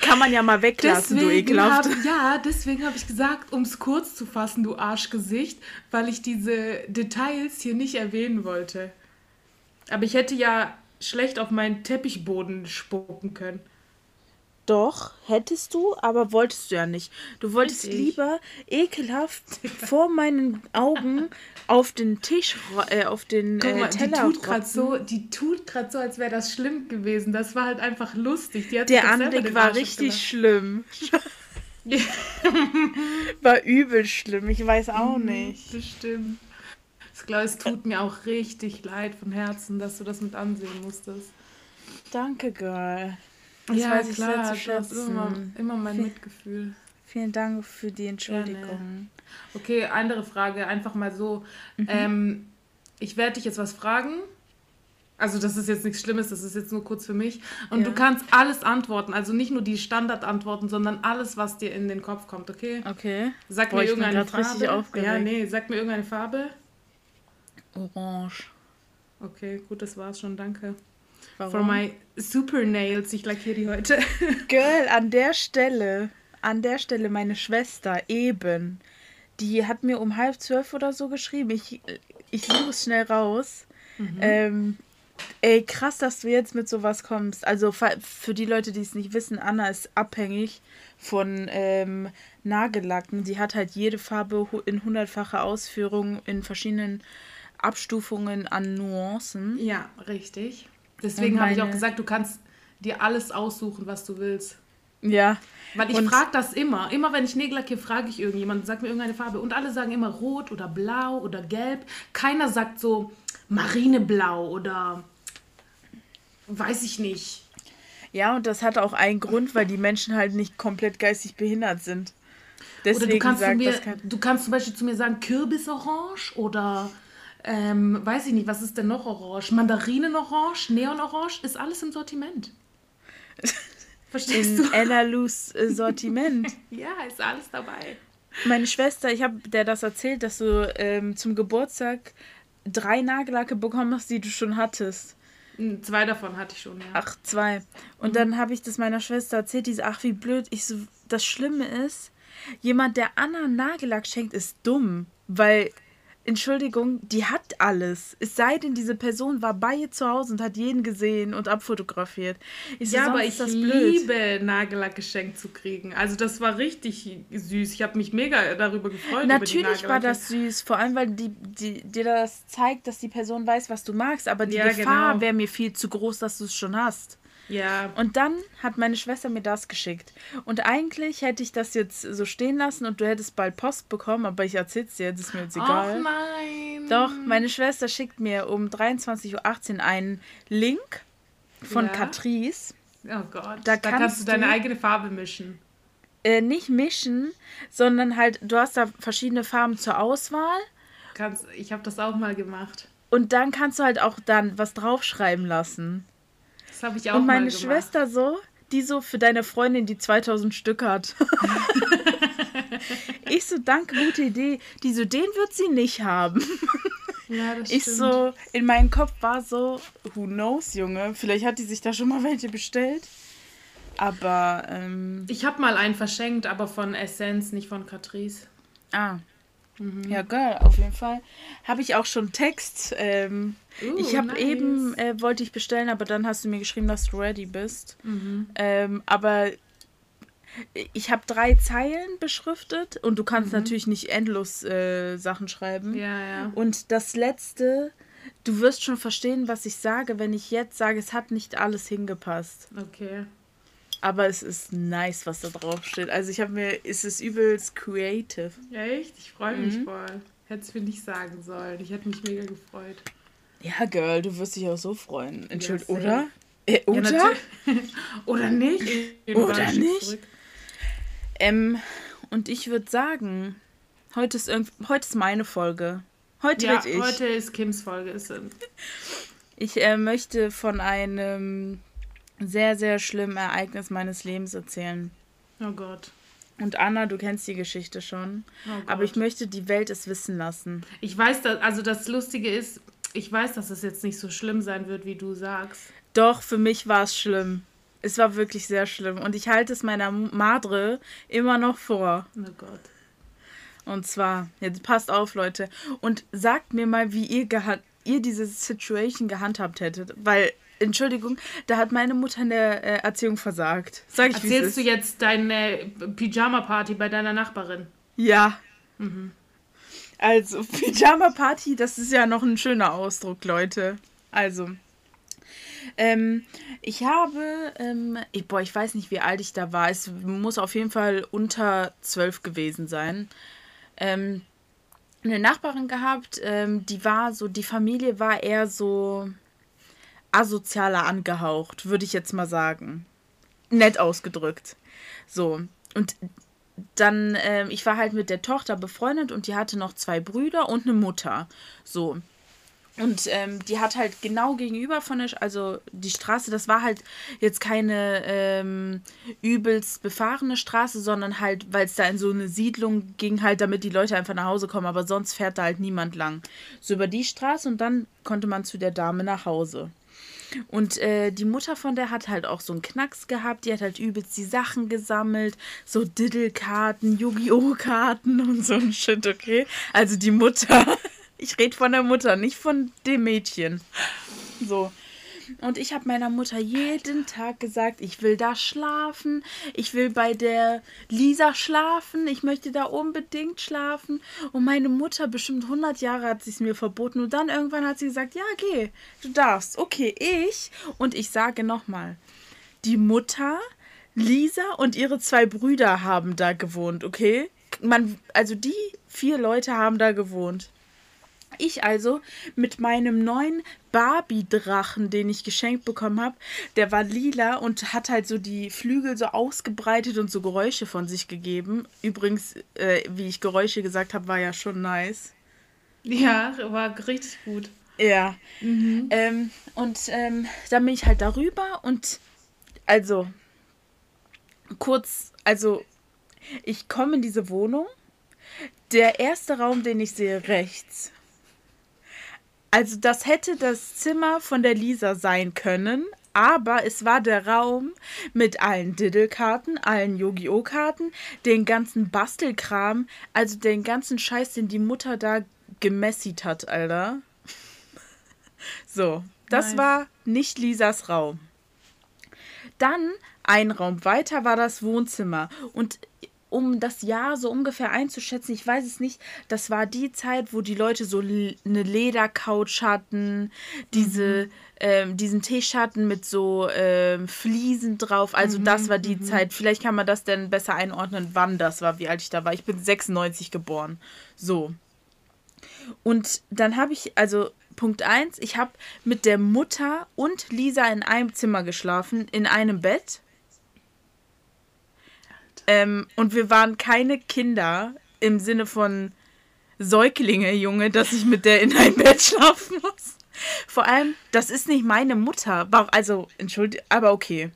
Kann man ja mal weglassen, deswegen du ekelhaft. Hab, ja, deswegen habe ich gesagt, um es kurz zu fassen, du Arschgesicht, weil ich diese Details hier nicht erwähnen wollte. Aber ich hätte ja schlecht auf meinen Teppichboden spucken können. Doch, hättest du, aber wolltest du ja nicht. Du wolltest Richtig. lieber ekelhaft vor meinen Augen auf den Tisch, äh, auf den Guck mal, äh, Teller die tut gerade so, die tut gerade so, als wäre das schlimm gewesen. Das war halt einfach lustig. Der Anblick war richtig schlimm. war übel schlimm. Ich weiß auch mhm, nicht. Bestimmt. Ich glaube, es tut mir auch richtig leid von Herzen, dass du das mit ansehen musstest. Danke, Girl. Das ja, weiß ich klar, sehr zu schätzen. Immer, immer mein Viel, Mitgefühl. Vielen Dank für die Entschuldigung. Gerne. Okay, andere Frage, einfach mal so. Mhm. Ähm, ich werde dich jetzt was fragen. Also das ist jetzt nichts Schlimmes, das ist jetzt nur kurz für mich. Und ja. du kannst alles antworten, also nicht nur die Standardantworten, sondern alles, was dir in den Kopf kommt, okay? Okay. Sag Boah, mir irgendeine Farbe. Ja, nee, sag mir irgendeine Farbe. Orange. Okay, gut, das war's schon, danke. Warum? For my super nails. Ich lackiere die heute. Girl, an der Stelle, an der Stelle meine Schwester eben, die hat mir um halb zwölf oder so geschrieben. Ich, ich suche es schnell raus. Mhm. Ähm, ey, krass, dass du jetzt mit sowas kommst. Also für die Leute, die es nicht wissen, Anna ist abhängig von ähm, Nagellacken. Die hat halt jede Farbe in hundertfacher Ausführung in verschiedenen Abstufungen an Nuancen. Ja, richtig. Deswegen habe ich auch gesagt, du kannst dir alles aussuchen, was du willst. Ja. Weil ich frage das immer. Immer wenn ich Nägel lackiere, frage ich irgendjemanden, sag mir irgendeine Farbe. Und alle sagen immer rot oder blau oder gelb. Keiner sagt so marineblau oder weiß ich nicht. Ja, und das hat auch einen Grund, weil die Menschen halt nicht komplett geistig behindert sind. Deswegen oder du kannst, sagt mir, kein... du kannst zum Beispiel zu mir sagen Kürbisorange oder ähm, weiß ich nicht, was ist denn noch orange? Mandarinenorange, Neonorange, ist alles im Sortiment. Verstehst In du? Ella Lus äh, Sortiment. Ja, ist alles dabei. Meine Schwester, ich habe der das erzählt, dass du ähm, zum Geburtstag drei Nagellacke bekommen hast, die du schon hattest. Hm, Zwei davon hatte ich schon, ja. Ach, zwei. Und dann habe ich das meiner Schwester erzählt, die so, ach, wie blöd. Ich so, das Schlimme ist, jemand, der Anna Nagellack schenkt, ist dumm. Weil, Entschuldigung, die hat alles. Es sei denn, diese Person war bei ihr zu Hause und hat jeden gesehen und abfotografiert. Ich so, Ja, aber sonst ich liebe Nagellack geschenkt zu kriegen. Also das war richtig süß. Ich habe mich mega darüber gefreut. Natürlich war das süß, vor allem weil die, die, dir das zeigt, dass die Person weiß, was du magst, aber die Ja, Gefahr genau. wäre mir viel zu groß, dass du es schon hast. Ja, Und dann hat meine Schwester mir das geschickt. Und eigentlich hätte ich das jetzt so stehen lassen und du hättest bald Post bekommen, aber ich erzähl's dir, das ist mir jetzt egal. Ach nein. Doch, meine Schwester schickt mir um 23.18 Uhr einen Link von Ja. Catrice. Oh Gott. Da Da, kannst kannst du deine eigene Farbe mischen. Äh, nicht mischen, sondern halt, du hast da verschiedene Farben zur Auswahl. Kannst, ich habe das auch mal gemacht. Und dann kannst du halt auch dann was draufschreiben lassen. Das habe ich auch Und meine. Schwester so, die so für deine Freundin, die 2000 Stück hat. ich so, danke, gute Idee. Die so, den wird sie nicht haben. Ja, das Ich stimmt. so, in meinem Kopf war so, who knows, Junge. Vielleicht hat die sich da schon mal welche bestellt. Aber, ähm, Ich habe mal einen verschenkt, aber von Essence, nicht von Catrice. ah. Mhm. Ja, geil, auf jeden Fall. Habe ich auch schon Text. Ähm, Uh, ich habe nice. eben, äh, wollte ich bestellen, aber dann hast du mir geschrieben, dass du ready bist. Mhm. Ähm, aber ich habe drei Zeilen beschriftet und du kannst natürlich nicht endlos äh, Sachen schreiben. Mhm. Ja, ja. Und das letzte, du wirst schon verstehen, was ich sage, wenn ich jetzt sage, es hat nicht alles hingepasst. Okay. Aber es ist nice, was da drauf steht. Also ich habe mir, es ist übelst creative. Echt? Ich freue mich Mhm. voll. Hätte es mir nicht sagen sollen. Ich hätte mich mega gefreut. Ja, Girl, du wirst dich auch so freuen. Entschuldigung, safe. oder? Äh, Ja, oder? natürlich. Oder nicht? Oder nicht? ähm, und ich würde sagen, heute ist, irgend, heute ist meine Folge. Heute Ja, ich. heute ist Kims Folge. Ist, Ich äh, möchte von einem sehr, sehr schlimmen Ereignis meines Lebens erzählen. oh Gott. Und Anna, du kennst die Geschichte schon. Oh. Aber ich möchte die Welt es wissen lassen. Ich weiß, dass, also das Lustige ist, ich weiß, dass es jetzt nicht so schlimm sein wird, wie du sagst. Doch, für mich war es schlimm. Es war wirklich sehr schlimm. Und ich halte es meiner Madre immer noch vor. Oh Gott. Und zwar, jetzt passt auf, Leute. Und sagt mir mal, wie ihr, ihr diese Situation gehandhabt hättet. Weil, Entschuldigung, da hat meine Mutter in der äh, Erziehung versagt. Sag ich, Erzählst du jetzt deine Pyjama-Party bei deiner Nachbarin? Ja. Also, Pyjama-Party, das ist ja noch ein schöner Ausdruck, Leute. Also, ähm, ich habe, ähm, ich, boah, ich weiß nicht, wie alt ich da war. Es muss auf jeden Fall unter zwölf gewesen sein. Ähm, eine Nachbarin gehabt, ähm, die war so, die Familie war eher so asozialer angehaucht, würde ich jetzt mal sagen. Nett ausgedrückt. So. Und dann, ähm, ich war halt mit der Tochter befreundet und die hatte noch zwei Brüder und eine Mutter. So. Und ähm, die hat halt genau gegenüber von der, also die Straße, das war halt jetzt keine ähm, übelst befahrene Straße, sondern halt, weil es da in so eine Siedlung ging, halt, damit die Leute einfach nach Hause kommen, aber sonst fährt da halt niemand lang. So über die Straße und dann konnte man zu der Dame nach Hause. Und äh, die Mutter von der hat halt auch so einen Knacks gehabt. Die hat halt übelst die Sachen gesammelt. So Diddle-Karten, Yu-Gi-Oh! Karten und so ein Shit, okay? Also die Mutter. Ich rede von der Mutter, nicht von dem Mädchen. So. Und ich habe meiner Mutter jeden Tag gesagt, ich will da schlafen, ich will bei der Lisa schlafen, ich möchte da unbedingt schlafen. Und meine Mutter, bestimmt 100 Jahre, hat sie es mir verboten. Und dann irgendwann hat sie gesagt, ja, geh, du darfst. Okay, ich. Und ich sage nochmal, die Mutter Lisa und ihre zwei Brüder haben da gewohnt, okay? Man, also die vier Leute haben da gewohnt. Ich also mit meinem neuen Barbie-Drachen, den ich geschenkt bekommen habe, der war lila und hat halt so die Flügel so ausgebreitet und so Geräusche von sich gegeben. Übrigens, äh, wie ich Geräusche gesagt habe, war ja schon nice. Ja, war richtig gut. Ja. Mhm. Ähm, und ähm, dann bin ich halt darüber und also kurz, also ich komme in diese Wohnung. Der erste Raum, den ich sehe, rechts. Also das hätte das Zimmer von der Lisa sein können, aber es war der Raum mit allen Diddle-Karten, allen Yu-Gi-Oh! Karten, den ganzen Bastelkram, also den ganzen Scheiß, den die Mutter da gemessit hat, Alter. So, das nice. war nicht Lisas Raum. Dann ein Raum weiter war das Wohnzimmer und um das Jahr so ungefähr einzuschätzen, ich weiß es nicht, das war die Zeit, wo die Leute so eine Ledercouch hatten, diese, mhm. ähm, diesen Teeschatten mit so ähm, Fliesen drauf. Also mhm. das war die mhm. Zeit. Vielleicht kann man das denn besser einordnen, wann das war, wie alt ich da war. Ich bin 96 geboren. So. Und dann habe ich, also Punkt 1, ich habe mit der Mutter und Lisa in einem Zimmer geschlafen, in einem Bett. Ähm, und wir waren keine Kinder im Sinne von Säuglinge, Junge, dass ich mit der in ein Bett schlafen muss. Vor allem, das ist nicht meine Mutter. Also, entschuldige, aber okay.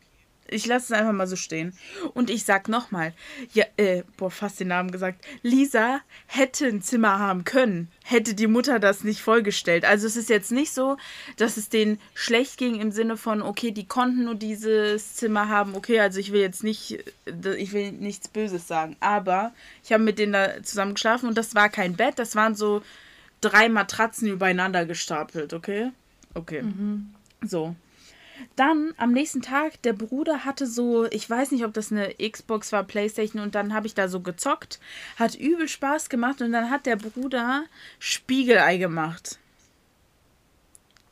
Ich lasse es einfach mal so stehen. Und ich sag nochmal, ja, äh, boah, fast den Namen gesagt. Lisa hätte ein Zimmer haben können, hätte die Mutter das nicht vollgestellt. Also es ist jetzt nicht so, dass es denen schlecht ging im Sinne von, okay, die konnten nur dieses Zimmer haben. Okay, also ich will jetzt nicht, äh, ich will nichts Böses sagen. Aber ich habe mit denen da zusammen geschlafen und das war kein Bett, das waren so drei Matratzen übereinander gestapelt, okay? Okay. Mhm. So. Dann am nächsten Tag, der Bruder hatte so, ich weiß nicht, ob das eine Xbox war, Playstation, und dann habe ich da so gezockt. Hat übel Spaß gemacht und dann hat der Bruder Spiegelei gemacht.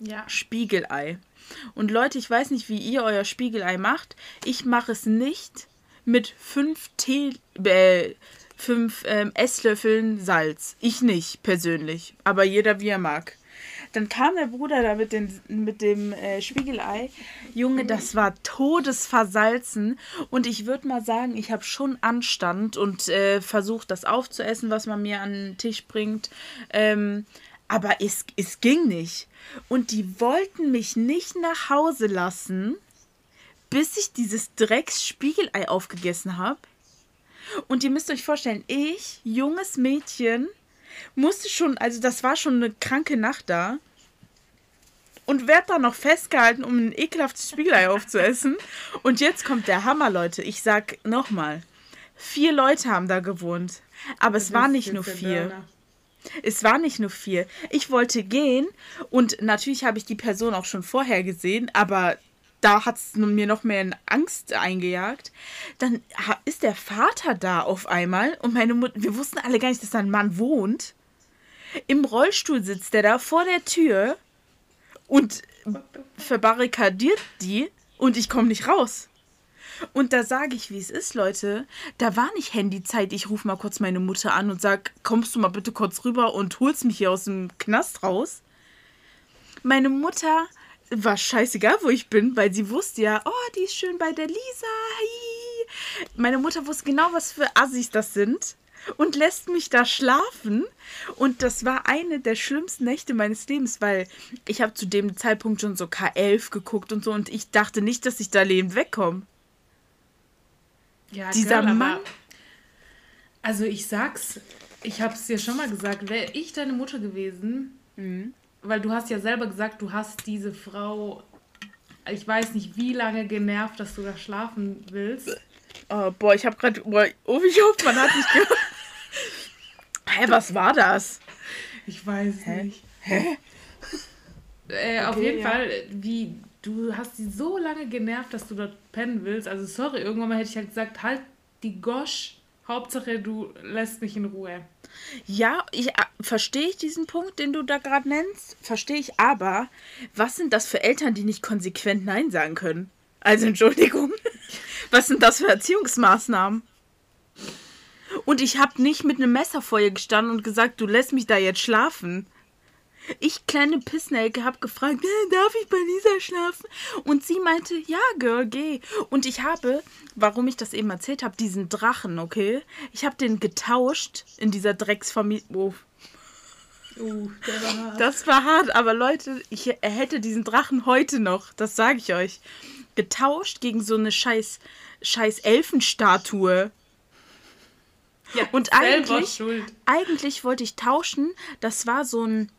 Ja. Spiegelei. Und Leute, ich weiß nicht, wie ihr euer Spiegelei macht. Ich mache es nicht mit fünf Tee, äh, fünf ähm, Esslöffeln Salz. Ich nicht, persönlich. Aber jeder wie er mag. Dann kam der Bruder da mit, den, mit dem äh, Spiegelei. Junge, das war todesversalzen. Und ich würde mal sagen, ich habe schon Anstand und äh, versucht, das aufzuessen, was man mir an den Tisch bringt. Ähm, aber es, es ging nicht. Und die wollten mich nicht nach Hause lassen, bis ich dieses Drecks-Spiegelei aufgegessen habe. Und ihr müsst euch vorstellen, ich, junges Mädchen, musste schon, also das war schon eine kranke Nacht da. Und werd da noch festgehalten, um ein ekelhaftes Spiegelei aufzuessen. Und jetzt kommt der Hammer, Leute. Ich sag nochmal. Vier Leute haben da gewohnt. Aber es war nicht nur vier. Es war nicht nur vier. Ich wollte gehen und natürlich habe ich die Person auch schon vorher gesehen, aber da hat es mir noch mehr in Angst eingejagt. Dann ist der Vater da auf einmal und meine Mutter, wir wussten alle gar nicht, dass da ein Mann wohnt. Im Rollstuhl sitzt der da vor der Tür und verbarrikadiert die und ich komme nicht raus. Und da sage ich, wie es ist, Leute. Da war nicht Handyzeit. Ich rufe mal kurz meine Mutter an und sag, kommst du mal bitte kurz rüber und holst mich hier aus dem Knast raus. Meine Mutter war scheißegal, wo ich bin, weil sie wusste ja, oh, die ist schön bei der Lisa. Hi. Meine Mutter wusste genau, was für Assis das sind und lässt mich da schlafen. Und das war eine der schlimmsten Nächte meines Lebens, weil ich habe zu dem Zeitpunkt schon so K11 geguckt und so und ich dachte nicht, dass ich da lebend wegkomme. Ja, Dieser Girl, Mann. also ich sag's, ich habe es dir schon mal gesagt, wäre ich deine Mutter gewesen, mhm weil du hast ja selber gesagt, du hast diese Frau, ich weiß nicht wie lange genervt, dass du da schlafen willst. Oh, boah, ich habe gerade, oh, ich hoffe, man hat nicht gehört. Hä, was war das? Ich weiß Hä? nicht. Hä? Äh, okay, auf jeden ja. Fall, wie du hast sie so lange genervt, dass du dort pennen willst. Also sorry, irgendwann mal hätte ich halt gesagt, halt die Gosch. Hauptsache, du lässt mich in Ruhe. Ja, ich äh, verstehe ich diesen Punkt, den du da gerade nennst, verstehe ich, aber was sind das für Eltern, die nicht konsequent Nein sagen können? Also Entschuldigung. Was sind das für Erziehungsmaßnahmen? Und ich habe nicht mit einem Messer vor ihr gestanden und gesagt, du lässt mich da jetzt schlafen. Ich, kleine Pissnelke, habe gefragt, äh, darf ich bei Lisa schlafen? Und sie meinte, ja, Girl, geh. Und ich habe, warum ich das eben erzählt habe, diesen Drachen, okay? Ich habe den getauscht in dieser Drecksfamilie. Oh. Uh, der war hart. Das war hart, aber Leute, ich hätte diesen Drachen heute noch, das sage ich euch, getauscht gegen so eine scheiß, scheiß Elfenstatue. Ja, und eigentlich, eigentlich wollte ich tauschen. Das war so ein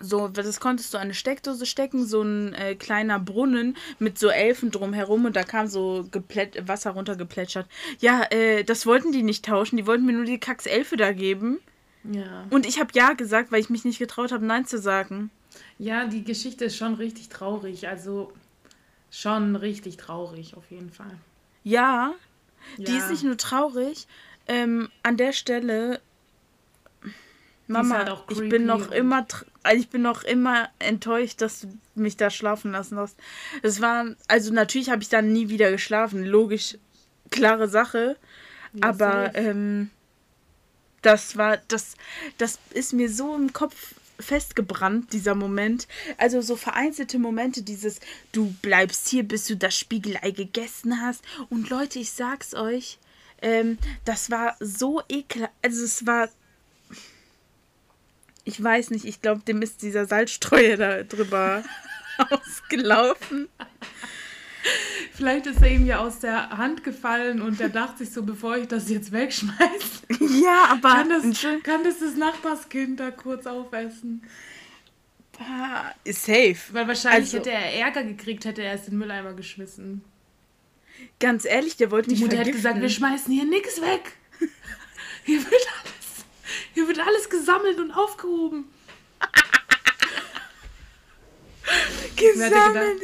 so, das konntest du an eine Steckdose stecken, so ein äh, kleiner Brunnen mit so Elfen drumherum und da kam so Geplätt Wasser runtergeplätschert. Ja, äh, das wollten die nicht tauschen, die wollten mir nur die Kacks-Elfe da geben. Ja. Und ich habe ja gesagt, weil ich mich nicht getraut habe, Nein zu sagen. Ja, die Geschichte ist schon richtig traurig. Also schon richtig traurig, auf jeden Fall. Ja, ja. die ist nicht nur traurig. Ähm, an der Stelle Mama, halt ich bin noch immer, ich bin noch immer enttäuscht, dass du mich da schlafen lassen hast. Es war, also natürlich habe ich dann nie wieder geschlafen, logisch, klare Sache. Ja, aber ähm, das war, das, das ist mir so im Kopf festgebrannt, dieser Moment. Also so vereinzelte Momente, dieses, du bleibst hier, bis du das Spiegelei gegessen hast. Und Leute, ich sag's euch, ähm, das war so ekelhaft. Also es war ich weiß nicht, ich glaube, dem ist dieser Salzstreuer da drüber ausgelaufen. Vielleicht ist er ihm ja aus der Hand gefallen und er dachte sich so, bevor ich das jetzt wegschmeiße. Ja, aber. Kann das, kann das, das Nachbarskind da kurz aufessen? Ist safe. Weil wahrscheinlich also, hätte er Ärger gekriegt, hätte er es in den Mülleimer geschmissen. Ganz ehrlich, der wollte mich Die Mutter hat gesagt, wir schmeißen hier nichts weg. Hier wird hier wird alles gesammelt und aufgehoben. gesammelt.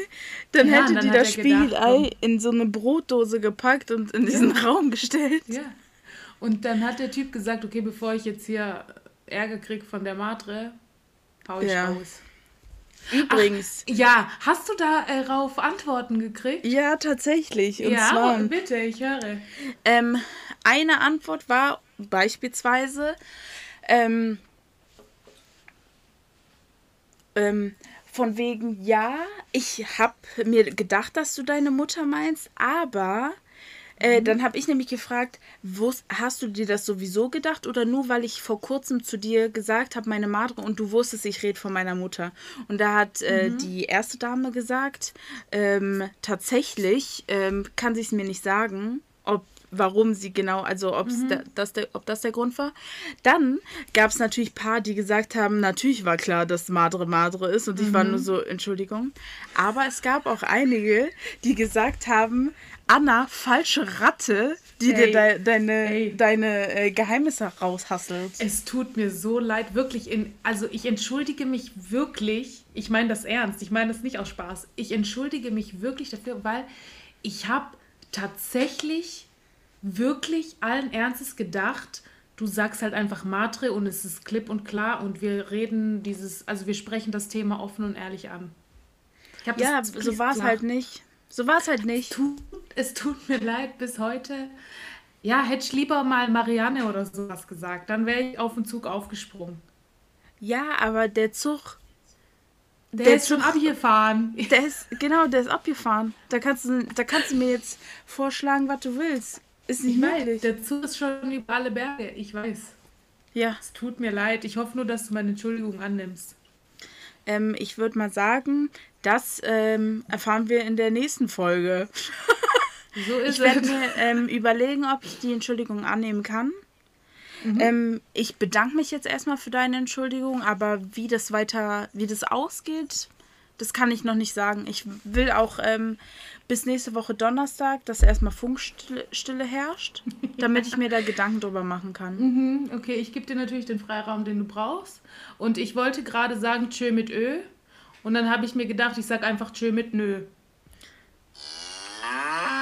Dann ja, hätte dann die das Spiegelei in so eine Brotdose gepackt und in diesen ja. Raum gestellt. Ja. Und dann hat der Typ gesagt, okay, bevor ich jetzt hier Ärger krieg von der Matre, hau ich ja. raus. Übrigens. Ach, ja, hast du darauf äh, Antworten gekriegt? Ja, tatsächlich. Und ja, zwar, bitte, ich höre. Ähm, eine Antwort war beispielsweise, ähm, ähm, von wegen, ja, ich habe mir gedacht, dass du deine Mutter meinst, aber äh, mhm. dann habe ich nämlich gefragt, hast du dir das sowieso gedacht oder nur weil ich vor kurzem zu dir gesagt habe, meine Madre und du wusstest, ich rede von meiner Mutter. Und da hat äh, mhm. die erste Dame gesagt, ähm, tatsächlich ähm, kann sie es mir nicht sagen, ob warum sie genau, also ob's mhm. da, das der, ob das der Grund war. Dann gab es natürlich ein paar, die gesagt haben, natürlich war klar, dass Madre Madre ist und mhm. ich war nur so, Entschuldigung. Aber es gab auch einige, die gesagt haben, Anna, falsche Ratte, die ey, dir de deine, ey. deine äh, Geheimnisse raushasselt. Es tut mir so leid, wirklich. In, also ich entschuldige mich wirklich, ich meine das ernst, ich meine das nicht aus Spaß. Ich entschuldige mich wirklich dafür, weil ich habe tatsächlich wirklich allen Ernstes gedacht, du sagst halt einfach Matre und es ist klipp und klar und wir reden dieses, also wir sprechen das Thema offen und ehrlich an. ja, so war es halt nicht. So war es halt nicht. Es tut, es tut mir leid bis heute. Ja, hätte ich lieber mal Marianne oder sowas gesagt, dann wäre ich auf den Zug aufgesprungen. Ja, aber der Zug. Der, der ist Zug, schon abgefahren. Der ist, genau, der ist abgefahren. Da kannst, du, da kannst du mir jetzt vorschlagen, was du willst. Ist nicht möglich. Der Zug ist schon über alle Berge, ich weiß. Ja. Es tut mir leid. Ich hoffe nur, dass du meine Entschuldigung annimmst. Ähm, ich würde mal sagen, das ähm, erfahren wir in der nächsten Folge. So ist ich werde mir ähm, überlegen, ob ich die Entschuldigung annehmen kann. Mhm. Ähm, ich bedanke mich jetzt erstmal für deine Entschuldigung, aber wie das weiter, wie das ausgeht, das kann ich noch nicht sagen. Ich will auch ähm, bis nächste Woche Donnerstag, dass erstmal Funkstille herrscht, damit ich mir da Gedanken drüber machen kann. Mhm, okay, ich gebe dir natürlich den Freiraum, den du brauchst. Und ich wollte gerade sagen, tschö mit Ö. Und dann habe ich mir gedacht, ich sage einfach tschö mit Nö. Ah.